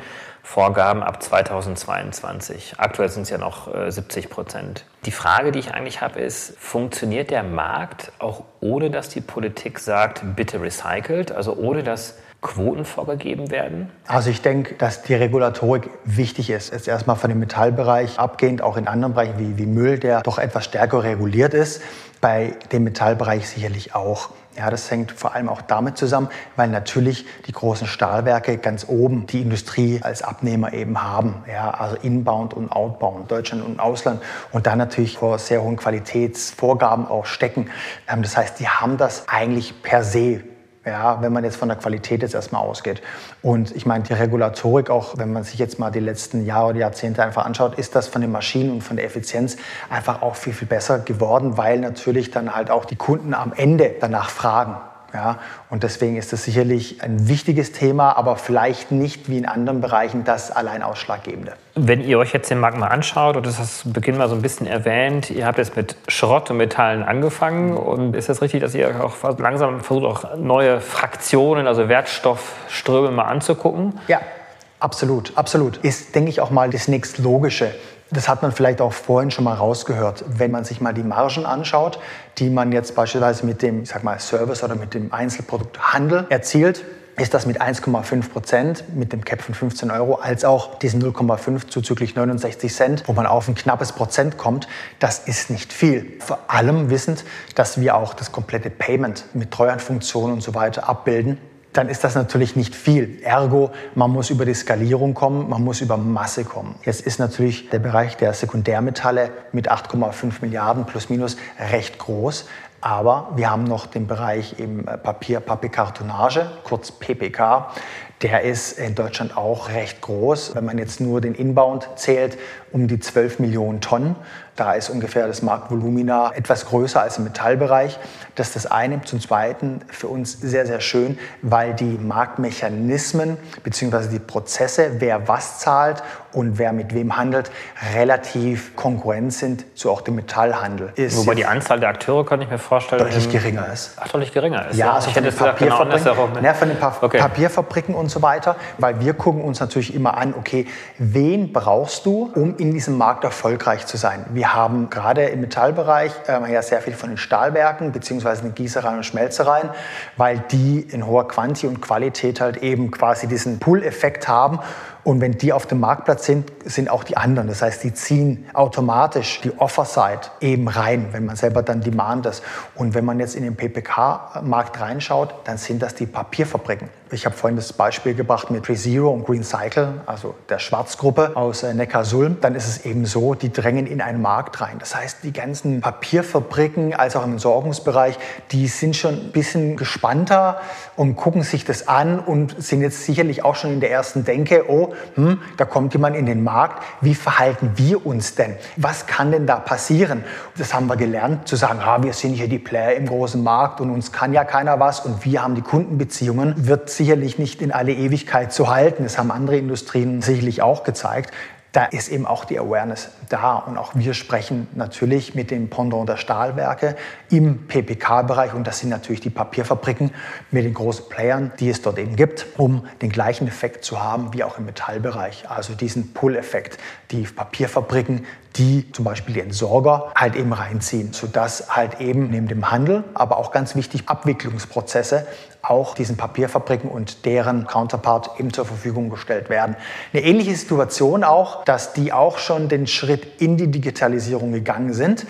Vorgaben ab 2022. Aktuell sind es ja noch 70 äh, Prozent. Die Frage, die ich eigentlich habe, ist, funktioniert der Markt auch ohne, dass die Politik sagt, bitte recycelt, also ohne dass Quoten vorgegeben werden? Also ich denke, dass die Regulatorik wichtig ist. Jetzt erstmal von dem Metallbereich abgehend, auch in anderen Bereichen wie, wie Müll, der doch etwas stärker reguliert ist. Bei dem Metallbereich sicherlich auch. Ja, das hängt vor allem auch damit zusammen, weil natürlich die großen Stahlwerke ganz oben die Industrie als Abnehmer eben haben. Ja, also inbound und outbound, Deutschland und Ausland. Und dann natürlich vor sehr hohen Qualitätsvorgaben auch stecken. Ähm, das heißt, die haben das eigentlich per se ja, wenn man jetzt von der Qualität jetzt erstmal ausgeht. Und ich meine, die Regulatorik, auch wenn man sich jetzt mal die letzten Jahre oder Jahrzehnte einfach anschaut, ist das von den Maschinen und von der Effizienz einfach auch viel, viel besser geworden, weil natürlich dann halt auch die Kunden am Ende danach fragen. Ja, und deswegen ist das sicherlich ein wichtiges Thema, aber vielleicht nicht wie in anderen Bereichen das allein ausschlaggebende. Wenn ihr euch jetzt den Markt mal anschaut, und das hast du zu Beginn mal so ein bisschen erwähnt, ihr habt jetzt mit Schrott und Metallen angefangen. Und ist das richtig, dass ihr auch langsam versucht, auch neue Fraktionen, also Wertstoffströme mal anzugucken? Ja, absolut, absolut. Ist, denke ich, auch mal das nächstlogische. Das hat man vielleicht auch vorhin schon mal rausgehört. Wenn man sich mal die Margen anschaut, die man jetzt beispielsweise mit dem ich sag mal, Service oder mit dem Einzelprodukthandel erzielt, ist das mit 1,5 Prozent mit dem Cap von 15 Euro als auch diesen 0,5 zuzüglich 69 Cent, wo man auf ein knappes Prozent kommt, das ist nicht viel. Vor allem wissend, dass wir auch das komplette Payment mit Treuhandfunktionen und so weiter abbilden dann ist das natürlich nicht viel. Ergo, man muss über die Skalierung kommen, man muss über Masse kommen. Jetzt ist natürlich der Bereich der Sekundärmetalle mit 8,5 Milliarden plus minus recht groß. Aber wir haben noch den Bereich eben Papier, Papierkartonage, kurz PPK. der ist in Deutschland auch recht groß. Wenn man jetzt nur den Inbound zählt, um die 12 Millionen Tonnen. Da ist ungefähr das Marktvolumina etwas größer als im Metallbereich. Das ist das eine. Zum Zweiten für uns sehr, sehr schön, weil die Marktmechanismen bzw. die Prozesse, wer was zahlt und wer mit wem handelt, relativ konkurrent sind zu auch dem Metallhandel. Ist Wobei die Anzahl der Akteure, kann ich mir vorstellen, deutlich geringer ist. Ach, deutlich geringer ist. Ja, ja. also ich von den, Papierfabriken, genau ja, von den pa okay. Papierfabriken und so weiter, weil wir gucken uns natürlich immer an, okay, wen brauchst du, um in diesem Markt erfolgreich zu sein? Wir haben gerade im Metallbereich äh, ja sehr viel von den Stahlwerken bzw. den Gießereien und Schmelzereien, weil die in hoher Quanti und Qualität halt eben quasi diesen Pull-Effekt haben und wenn die auf dem Marktplatz sind, sind auch die anderen. Das heißt, die ziehen automatisch die Offer-Side eben rein, wenn man selber dann Demand ist. Und wenn man jetzt in den PPK-Markt reinschaut, dann sind das die Papierfabriken. Ich habe vorhin das Beispiel gebracht mit PreZero und Green Cycle, also der Schwarzgruppe aus äh, Neckarsulm. Dann ist es eben so, die drängen in einen Markt rein. Das heißt, die ganzen Papierfabriken, als auch im Entsorgungsbereich, die sind schon ein bisschen gespannter und gucken sich das an und sind jetzt sicherlich auch schon in der ersten Denke, oh, hm, da kommt jemand in den Markt, wie verhalten wir uns denn? Was kann denn da passieren? Das haben wir gelernt, zu sagen, ah, wir sind hier die Player im großen Markt und uns kann ja keiner was und wir haben die Kundenbeziehungen, wird sicherlich nicht in alle Ewigkeit zu halten. Das haben andere Industrien sicherlich auch gezeigt da ist eben auch die Awareness da. Und auch wir sprechen natürlich mit dem Pendant der Stahlwerke im PPK-Bereich. Und das sind natürlich die Papierfabriken mit den großen Playern, die es dort eben gibt, um den gleichen Effekt zu haben wie auch im Metallbereich. Also diesen Pull-Effekt. Die Papierfabriken, die zum Beispiel die Entsorger halt eben reinziehen, sodass halt eben neben dem Handel, aber auch ganz wichtig Abwicklungsprozesse auch diesen Papierfabriken und deren Counterpart eben zur Verfügung gestellt werden. Eine ähnliche Situation auch, dass die auch schon den Schritt in die Digitalisierung gegangen sind,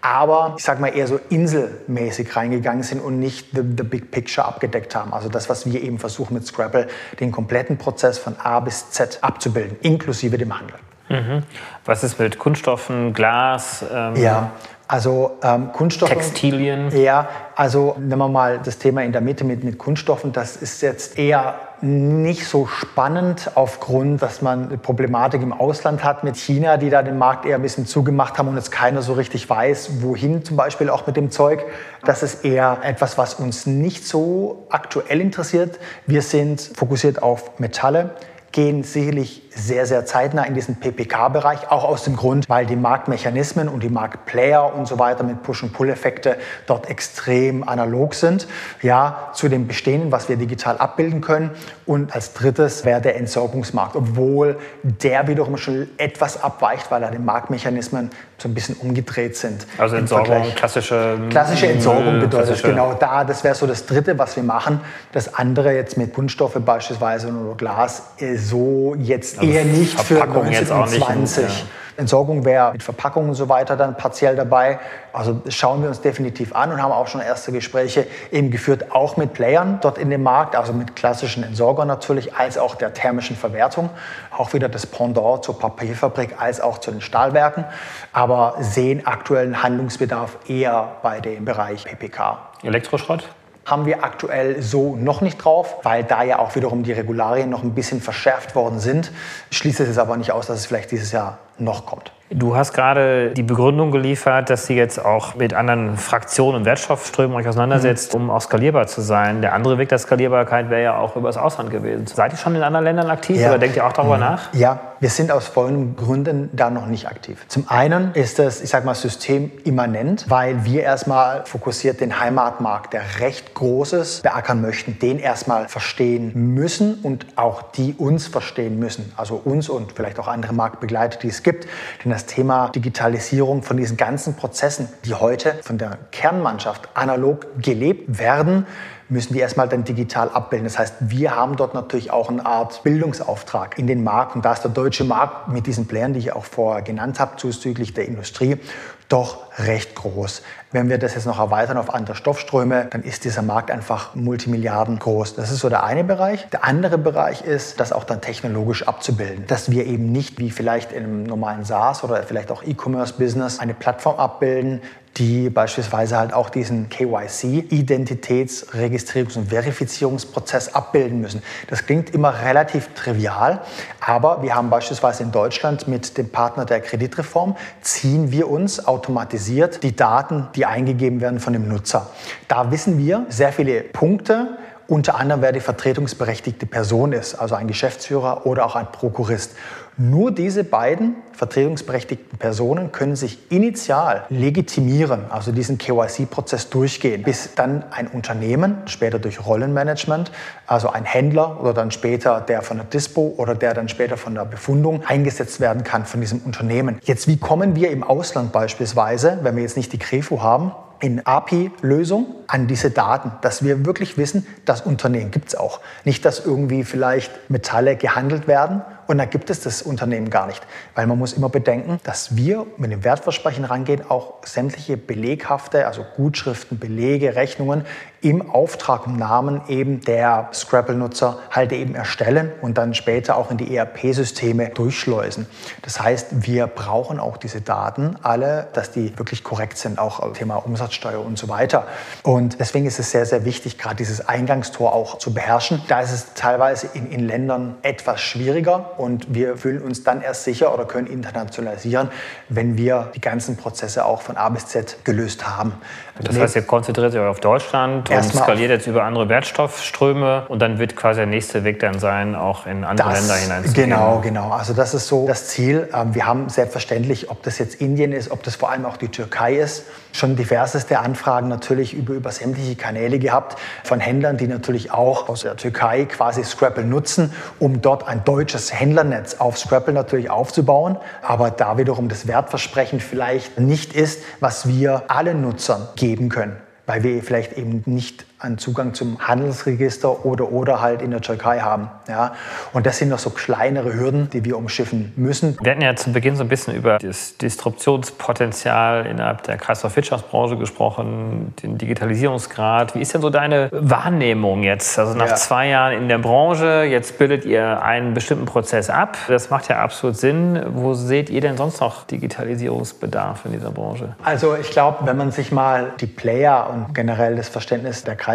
aber ich sage mal eher so inselmäßig reingegangen sind und nicht the, the, big picture abgedeckt haben. Also das, was wir eben versuchen mit Scrabble, den kompletten Prozess von A bis Z abzubilden, inklusive dem Handel. Mhm. Was ist mit Kunststoffen, Glas? Ähm ja, also ähm, Kunststoffe. Textilien. Ja, also nehmen wir mal das Thema in der Mitte mit, mit Kunststoffen. Das ist jetzt eher nicht so spannend aufgrund, dass man eine Problematik im Ausland hat mit China, die da den Markt eher ein bisschen zugemacht haben und jetzt keiner so richtig weiß, wohin zum Beispiel auch mit dem Zeug. Das ist eher etwas, was uns nicht so aktuell interessiert. Wir sind fokussiert auf Metalle, gehen sicherlich sehr, sehr zeitnah in diesen PPK-Bereich, auch aus dem Grund, weil die Marktmechanismen und die Marktplayer und so weiter mit Push- und Pull-Effekte dort extrem analog sind. Ja, zu dem Bestehenden, was wir digital abbilden können. Und als drittes wäre der Entsorgungsmarkt, obwohl der wiederum schon etwas abweicht, weil da die Marktmechanismen so ein bisschen umgedreht sind. Also Entsorgung, klassische Klassische Entsorgung bedeutet klassische genau da, das wäre so das dritte, was wir machen. Das andere jetzt mit Kunststoffe beispielsweise oder Glas so jetzt also eher nicht für 1920. Ja. Entsorgung wäre mit Verpackung und so weiter dann partiell dabei. Also das schauen wir uns definitiv an und haben auch schon erste Gespräche eben geführt, auch mit Playern dort in dem Markt, also mit klassischen Entsorgern natürlich, als auch der thermischen Verwertung. Auch wieder das Pendant zur Papierfabrik als auch zu den Stahlwerken. Aber sehen aktuellen Handlungsbedarf eher bei dem Bereich PPK. Elektroschrott? haben wir aktuell so noch nicht drauf, weil da ja auch wiederum die Regularien noch ein bisschen verschärft worden sind. Ich schließe es aber nicht aus, dass es vielleicht dieses Jahr noch kommt. Du hast gerade die Begründung geliefert, dass Sie jetzt auch mit anderen Fraktionen und Wertstoffströmen euch auseinandersetzt, mhm. um auch skalierbar zu sein. Der andere Weg der Skalierbarkeit wäre ja auch über das Ausland gewesen. Seid ihr schon in anderen Ländern aktiv ja. oder denkt ihr auch darüber mhm. nach? Ja, wir sind aus folgenden Gründen da noch nicht aktiv. Zum einen ist das, ich sage mal, systemimmanent, weil wir erstmal fokussiert den Heimatmarkt, der recht groß ist, beackern möchten, den erstmal verstehen müssen und auch die uns verstehen müssen. Also uns und vielleicht auch andere Marktbegleiter, die es gibt. Denn das Thema Digitalisierung von diesen ganzen Prozessen, die heute von der Kernmannschaft analog gelebt werden, müssen die erstmal dann digital abbilden. Das heißt, wir haben dort natürlich auch eine Art Bildungsauftrag in den Markt. Und da ist der deutsche Markt mit diesen Plänen, die ich auch vorher genannt habe, zuzüglich der Industrie, doch recht groß. Wenn wir das jetzt noch erweitern auf andere Stoffströme, dann ist dieser Markt einfach Multimilliarden groß. Das ist so der eine Bereich. Der andere Bereich ist, das auch dann technologisch abzubilden. Dass wir eben nicht wie vielleicht einem normalen SaaS oder vielleicht auch E-Commerce-Business eine Plattform abbilden, die beispielsweise halt auch diesen KYC, Identitäts-, Registrierungs- und Verifizierungsprozess abbilden müssen. Das klingt immer relativ trivial, aber wir haben beispielsweise in Deutschland mit dem Partner der Kreditreform, ziehen wir uns automatisiert die Daten, die eingegeben werden von dem Nutzer. Da wissen wir sehr viele Punkte, unter anderem wer die vertretungsberechtigte Person ist, also ein Geschäftsführer oder auch ein Prokurist. Nur diese beiden vertretungsberechtigten Personen können sich initial legitimieren, also diesen KYC-Prozess durchgehen, bis dann ein Unternehmen, später durch Rollenmanagement, also ein Händler oder dann später der von der Dispo oder der dann später von der Befundung eingesetzt werden kann von diesem Unternehmen. Jetzt, wie kommen wir im Ausland beispielsweise, wenn wir jetzt nicht die Krefo haben, in API-Lösung an diese Daten, dass wir wirklich wissen, das Unternehmen gibt es auch. Nicht, dass irgendwie vielleicht Metalle gehandelt werden und da gibt es das Unternehmen gar nicht. Weil man muss immer bedenken, dass wir mit dem Wertversprechen rangehen, auch sämtliche beleghafte, also Gutschriften, Belege, Rechnungen im Auftrag im Namen eben der Scrabble-Nutzer halt eben erstellen und dann später auch in die ERP-Systeme durchschleusen. Das heißt, wir brauchen auch diese Daten alle, dass die wirklich korrekt sind, auch Thema Umsatzsteuer und so weiter. Und deswegen ist es sehr, sehr wichtig, gerade dieses Eingangstor auch zu beherrschen. Da ist es teilweise in, in Ländern etwas schwieriger und wir fühlen uns dann erst sicher oder können internationalisieren, wenn wir die ganzen Prozesse auch von A bis Z gelöst haben. Das heißt, ihr konzentriert euch auf Deutschland und skaliert jetzt über andere Wertstoffströme und dann wird quasi der nächste Weg dann sein, auch in andere das, Länder hineinzugehen. Genau, genau. Also das ist so das Ziel. Ähm, wir haben selbstverständlich, ob das jetzt Indien ist, ob das vor allem auch die Türkei ist, schon diverseste Anfragen natürlich über, über sämtliche Kanäle gehabt von Händlern, die natürlich auch aus der Türkei quasi Scrapple nutzen, um dort ein deutsches Händlernetz auf Scrapple natürlich aufzubauen. Aber da wiederum das Wertversprechen vielleicht nicht ist, was wir allen Nutzern geben können weil wir vielleicht eben nicht einen Zugang zum Handelsregister oder, oder halt in der Türkei haben. Ja. Und das sind noch so kleinere Hürden, die wir umschiffen müssen. Wir hatten ja zu Beginn so ein bisschen über das Disruptionspotenzial innerhalb der Kreislaufwirtschaftsbranche gesprochen, den Digitalisierungsgrad. Wie ist denn so deine Wahrnehmung jetzt? Also nach ja. zwei Jahren in der Branche, jetzt bildet ihr einen bestimmten Prozess ab. Das macht ja absolut Sinn. Wo seht ihr denn sonst noch Digitalisierungsbedarf in dieser Branche? Also ich glaube, wenn man sich mal die Player und generell das Verständnis der Kreislaufwirtschaft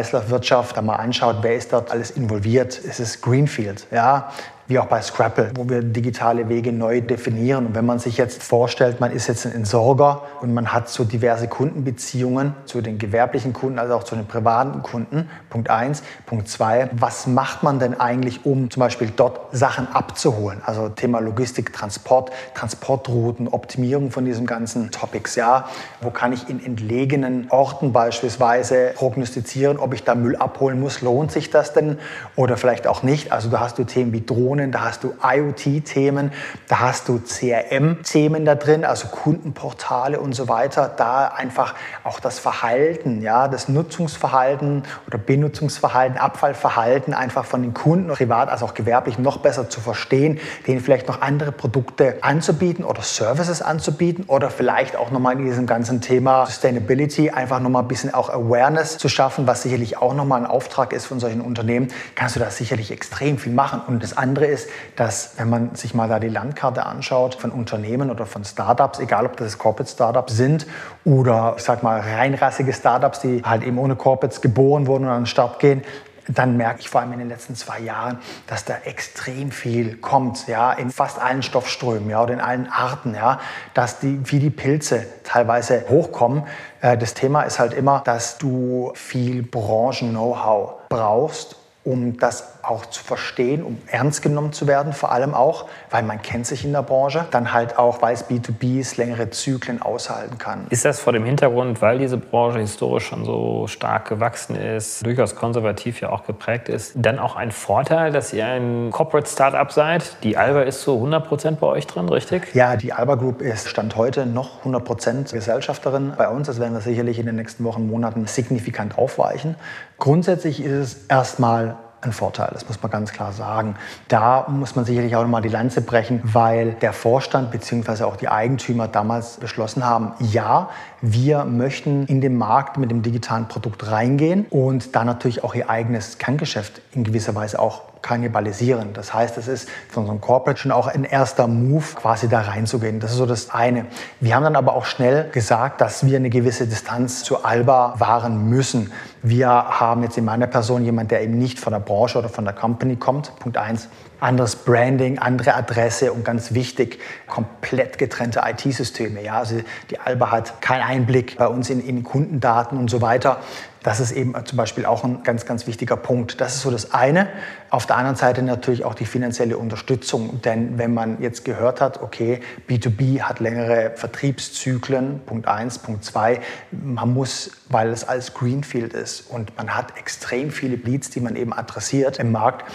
da mal anschaut, wer ist dort alles involviert. Es ist Greenfield, ja wie auch bei Scrapple, wo wir digitale Wege neu definieren. Und wenn man sich jetzt vorstellt, man ist jetzt ein Entsorger und man hat so diverse Kundenbeziehungen zu den gewerblichen Kunden, also auch zu den privaten Kunden, Punkt eins. Punkt zwei, was macht man denn eigentlich, um zum Beispiel dort Sachen abzuholen? Also Thema Logistik, Transport, Transportrouten, Optimierung von diesen ganzen Topics, ja. Wo kann ich in entlegenen Orten beispielsweise prognostizieren, ob ich da Müll abholen muss? Lohnt sich das denn? Oder vielleicht auch nicht? Also da hast du Themen wie Drohnen, Kommunikationen, da hast du IoT-Themen, da hast du CRM-Themen da drin, also Kundenportale und so weiter. Da einfach auch das Verhalten, ja, das Nutzungsverhalten oder Benutzungsverhalten, Abfallverhalten einfach von den Kunden, privat als auch gewerblich, noch besser zu verstehen, denen vielleicht noch andere Produkte anzubieten oder Services anzubieten oder vielleicht auch nochmal in diesem ganzen Thema Sustainability einfach nochmal ein bisschen auch Awareness zu schaffen, was sicherlich auch nochmal ein Auftrag ist von solchen Unternehmen, kannst du da sicherlich extrem viel machen. Und das andere andere ist, dass wenn man sich mal da die Landkarte anschaut von Unternehmen oder von Startups, egal ob das Corporate Startups sind oder ich sag mal reinrassige Startups, die halt eben ohne Corporates geboren wurden und an den Start gehen, dann merke ich vor allem in den letzten zwei Jahren, dass da extrem viel kommt, ja, in fast allen Stoffströmen, ja, oder in allen Arten, ja, dass die, wie die Pilze teilweise hochkommen. Äh, das Thema ist halt immer, dass du viel Branchen-Know-how brauchst, um das auch zu verstehen, um ernst genommen zu werden, vor allem auch, weil man kennt sich in der Branche, dann halt auch, weil es B2Bs längere Zyklen aushalten kann. Ist das vor dem Hintergrund, weil diese Branche historisch schon so stark gewachsen ist, durchaus konservativ ja auch geprägt ist, dann auch ein Vorteil, dass ihr ein Corporate Startup seid? Die Alba ist so 100 Prozent bei euch drin, richtig? Ja, die Alba Group ist Stand heute noch 100 Prozent Gesellschafterin bei uns. Das werden wir sicherlich in den nächsten Wochen, Monaten signifikant aufweichen. Grundsätzlich ist es erstmal ein Vorteil, das muss man ganz klar sagen. Da muss man sicherlich auch nochmal die Lanze brechen, weil der Vorstand bzw. auch die Eigentümer damals beschlossen haben, ja, wir möchten in den Markt mit dem digitalen Produkt reingehen und da natürlich auch ihr eigenes Kerngeschäft in gewisser Weise auch kannibalisieren. Das heißt, es ist für unseren Corporate schon auch ein erster Move, quasi da reinzugehen. Das ist so das eine. Wir haben dann aber auch schnell gesagt, dass wir eine gewisse Distanz zu Alba wahren müssen. Wir haben jetzt in meiner Person jemand, der eben nicht von der Branche oder von der Company kommt. Punkt eins anderes Branding, andere Adresse und ganz wichtig, komplett getrennte IT-Systeme. Ja? Also die Alba hat keinen Einblick bei uns in, in Kundendaten und so weiter. Das ist eben zum Beispiel auch ein ganz, ganz wichtiger Punkt. Das ist so das eine. Auf der anderen Seite natürlich auch die finanzielle Unterstützung. Denn wenn man jetzt gehört hat, okay, B2B hat längere Vertriebszyklen, Punkt eins, Punkt zwei, man muss, weil es als Greenfield ist und man hat extrem viele Leads, die man eben adressiert im Markt,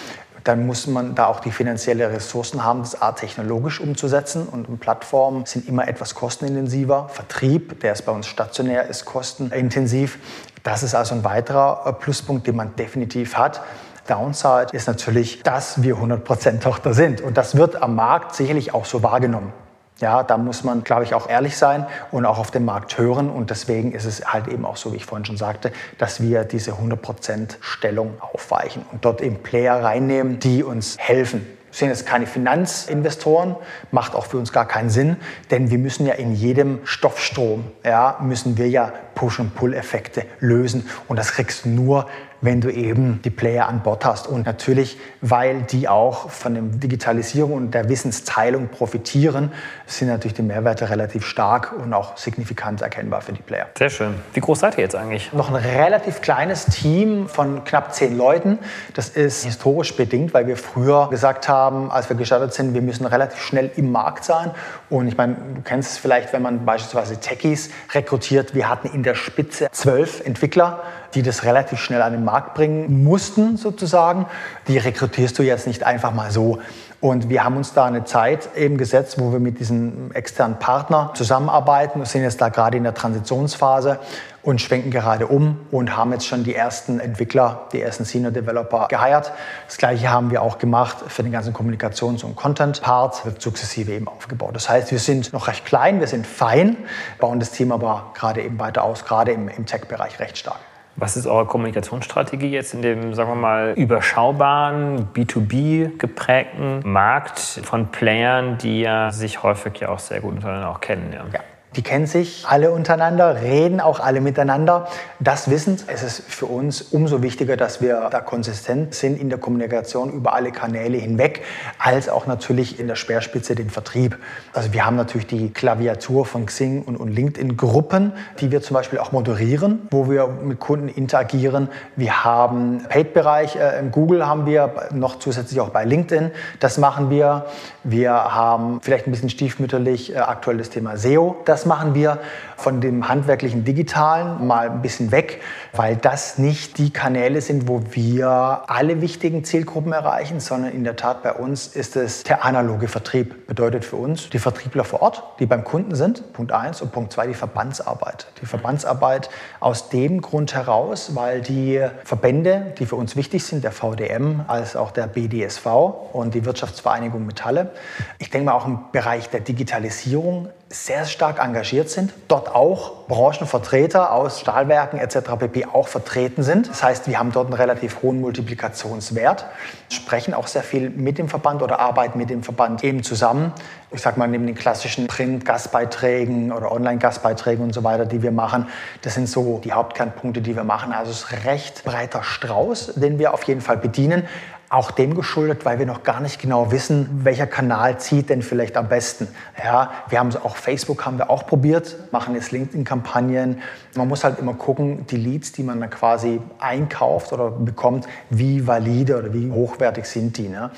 dann muss man da auch die finanzielle Ressourcen haben, das A technologisch umzusetzen. Und Plattformen sind immer etwas kostenintensiver. Vertrieb, der ist bei uns stationär, ist kostenintensiv. Das ist also ein weiterer äh, Pluspunkt, den man definitiv hat. Downside ist natürlich, dass wir 100% Tochter sind. Und das wird am Markt sicherlich auch so wahrgenommen. Ja, da muss man, glaube ich, auch ehrlich sein und auch auf den Markt hören. Und deswegen ist es halt eben auch so, wie ich vorhin schon sagte, dass wir diese 100% Stellung aufweichen und dort eben Player reinnehmen, die uns helfen. Wir sind jetzt keine Finanzinvestoren, macht auch für uns gar keinen Sinn, denn wir müssen ja in jedem Stoffstrom, ja, müssen wir ja Push- und Pull-Effekte lösen. Und das kriegst du nur, wenn du eben die Player an Bord hast. Und natürlich, weil die auch von der Digitalisierung und der Wissensteilung profitieren, sind natürlich die Mehrwerte relativ stark und auch signifikant erkennbar für die Player. Sehr schön. Wie groß seid ihr jetzt eigentlich? Noch ein relativ kleines Team von knapp zehn Leuten. Das ist historisch bedingt, weil wir früher gesagt haben, als wir gestartet sind, wir müssen relativ schnell im Markt sein. Und ich meine, du kennst es vielleicht, wenn man beispielsweise Techies rekrutiert. Wir hatten in der Spitze zwölf Entwickler die das relativ schnell an den Markt bringen mussten, sozusagen. Die rekrutierst du jetzt nicht einfach mal so. Und wir haben uns da eine Zeit eben gesetzt, wo wir mit diesem externen Partner zusammenarbeiten. Wir sind jetzt da gerade in der Transitionsphase und schwenken gerade um und haben jetzt schon die ersten Entwickler, die ersten Senior Developer geheiert. Das gleiche haben wir auch gemacht für den ganzen Kommunikations- und Content-Part, wird sukzessive eben aufgebaut. Das heißt, wir sind noch recht klein, wir sind fein, bauen das Team aber gerade eben weiter aus, gerade im, im Tech-Bereich recht stark. Was ist eure Kommunikationsstrategie jetzt in dem, sagen wir mal, überschaubaren, B2B geprägten Markt von Playern, die ja sich häufig ja auch sehr gut untereinander auch kennen? Ja. ja. Die kennen sich alle untereinander, reden auch alle miteinander. Das wissend, es ist für uns umso wichtiger, dass wir da konsistent sind in der Kommunikation über alle Kanäle hinweg, als auch natürlich in der Speerspitze den Vertrieb. Also wir haben natürlich die Klaviatur von Xing und, LinkedIn-Gruppen, die wir zum Beispiel auch moderieren, wo wir mit Kunden interagieren. Wir haben Paid-Bereich, äh, im Google haben wir noch zusätzlich auch bei LinkedIn. Das machen wir. Wir haben vielleicht ein bisschen stiefmütterlich äh, aktuell das Thema SEO. Das machen wir von dem handwerklichen Digitalen mal ein bisschen weg, weil das nicht die Kanäle sind, wo wir alle wichtigen Zielgruppen erreichen, sondern in der Tat bei uns ist es der analoge Vertrieb. Bedeutet für uns die Vertriebler vor Ort, die beim Kunden sind, Punkt eins und Punkt zwei die Verbandsarbeit. Die Verbandsarbeit aus dem Grund heraus, weil die Verbände, die für uns wichtig sind, der VDM als auch der BDSV und die Wirtschaftsvereinigung Metalle, ich denke mal auch im Bereich der Digitalisierung sehr stark engagiert sind, dort auch Branchenvertreter aus Stahlwerken etc. pp. auch vertreten sind. Das heißt, wir haben dort einen relativ hohen Multiplikationswert, sprechen auch sehr viel mit dem Verband oder arbeiten mit dem Verband eben zusammen. Ich sage mal, neben den klassischen Print-Gastbeiträgen oder Online-Gastbeiträgen und so weiter, die wir machen, das sind so die Hauptkernpunkte, die wir machen. Also es ist recht breiter Strauß, den wir auf jeden Fall bedienen. Auch dem geschuldet, weil wir noch gar nicht genau wissen, welcher Kanal zieht denn vielleicht am besten. Ja, wir haben auch Facebook haben wir auch probiert, machen jetzt LinkedIn-Kampagnen. Man muss halt immer gucken, die Leads, die man dann quasi einkauft oder bekommt, wie valide oder wie hochwertig sind die. Ne?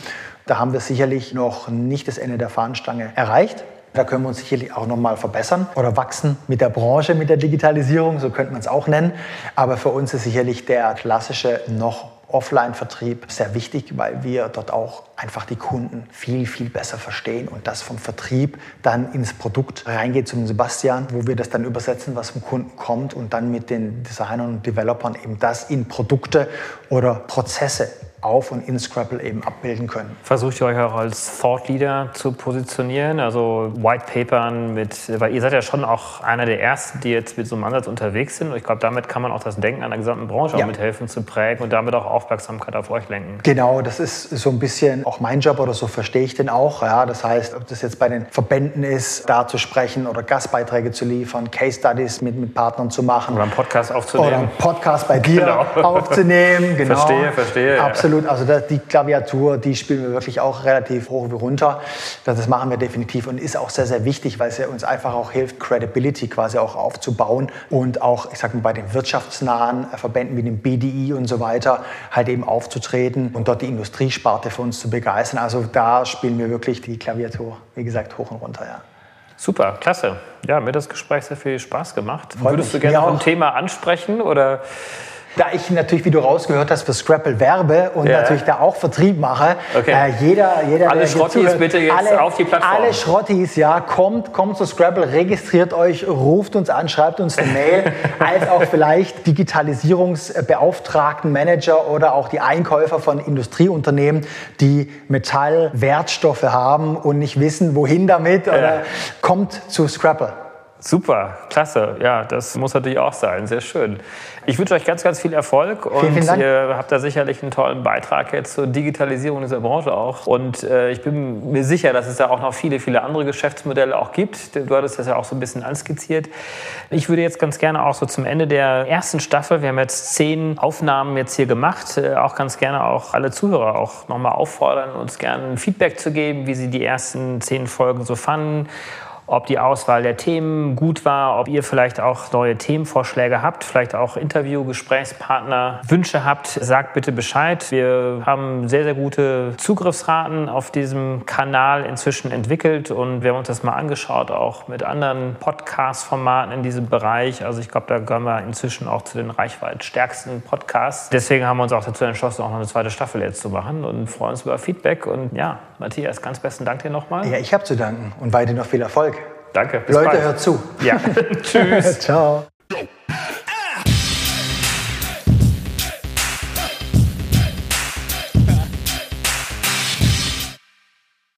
Da haben wir sicherlich noch nicht das Ende der Fahnenstange erreicht. Da können wir uns sicherlich auch noch mal verbessern oder wachsen mit der Branche, mit der Digitalisierung, so könnte man es auch nennen. Aber für uns ist sicherlich der klassische noch Offline-Vertrieb sehr wichtig, weil wir dort auch einfach die Kunden viel, viel besser verstehen und das vom Vertrieb dann ins Produkt reingeht zum Sebastian, wo wir das dann übersetzen, was vom Kunden kommt und dann mit den Designern und Developern eben das in Produkte oder Prozesse auf und in Scrabble eben abbilden können. Versucht ihr euch auch als Thought Leader zu positionieren, also White Papern mit, weil ihr seid ja schon auch einer der ersten, die jetzt mit so einem Ansatz unterwegs sind. Und ich glaube, damit kann man auch das Denken an der gesamten Branche Ja. auch mithelfen zu prägen und damit auch Aufmerksamkeit auf euch lenken. Genau, das ist so ein bisschen auch mein Job oder so verstehe ich den auch. Ja, das heißt, ob das jetzt bei den Verbänden ist, da zu sprechen oder Gastbeiträge zu liefern, Case Studies mit, mit Partnern zu machen. Oder einen Podcast Oder aufzunehmen. einen Podcast bei dir (laughs) Genau. aufzunehmen. Genau. Verstehe, verstehe, ja. Absolut. Also die Klaviatur, die spielen wir wirklich auch relativ hoch wie runter. Das, machen wir definitiv und ist auch sehr, sehr wichtig, weil es ja uns einfach auch hilft, Credibility quasi auch aufzubauen und auch, ich sag mal, bei den wirtschaftsnahen äh, Verbänden wie dem BDI und so weiter halt eben aufzutreten und dort die Industriesparte für uns zu begeistern. Also da spielen wir wirklich die Klaviatur, wie gesagt, hoch und runter, ja. Super, klasse. Ja, mir hat das Gespräch sehr viel Spaß gemacht. Freut Würdest du mich. gerne Mir noch ein. Thema ansprechen oder? Da ich natürlich, wie du rausgehört hast, für Scrapple werbe und Ja. natürlich da auch Vertrieb mache, Okay. äh, jeder, jeder, Alle Schrottis zuhört, bitte jetzt alle, auf die Plattform. Alle Schrottis, ja, kommt, kommt zu Scrapple, registriert euch, ruft uns an, schreibt uns eine Mail, (laughs) als auch vielleicht Digitalisierungsbeauftragten, Manager oder auch die Einkäufer von Industrieunternehmen, die Metallwertstoffe haben und nicht wissen, wohin damit, oder kommt zu Scrapple. Super, klasse. Ja, das muss natürlich auch sein. Sehr schön. Ich wünsche euch ganz, ganz viel Erfolg und vielen Dank. ihr habt da sicherlich einen tollen Beitrag jetzt zur Digitalisierung dieser Branche auch. Und äh, ich bin mir sicher, dass es da auch noch viele, viele andere Geschäftsmodelle auch gibt. Du hattest das ja auch so ein bisschen anskizziert. Ich würde jetzt ganz gerne auch so zum Ende der ersten Staffel, wir haben jetzt zehn Aufnahmen jetzt hier gemacht, äh, auch ganz gerne auch alle Zuhörer auch nochmal auffordern, uns gerne ein Feedback zu geben, wie sie die ersten zehn Folgen so fanden ob die Auswahl der Themen gut war, ob ihr vielleicht auch neue Themenvorschläge habt, vielleicht auch Interview, Gesprächspartner, Wünsche habt, sagt bitte Bescheid. Wir haben sehr, sehr gute Zugriffsraten auf diesem Kanal inzwischen entwickelt und wir haben uns das mal angeschaut, auch mit anderen Podcast-Formaten in diesem Bereich. Also ich glaube, da gehören wir inzwischen auch zu den reichweitstärksten Podcasts. Deswegen haben wir uns auch dazu entschlossen, auch noch eine zweite Staffel jetzt zu machen und freuen uns über Feedback. Und ja, Matthias, ganz besten Dank dir nochmal. Ja, ich habe zu danken und weiterhin noch viel Erfolg. Danke. Bis Leute, bald. hört zu. Ja. (laughs) Tschüss. Ciao.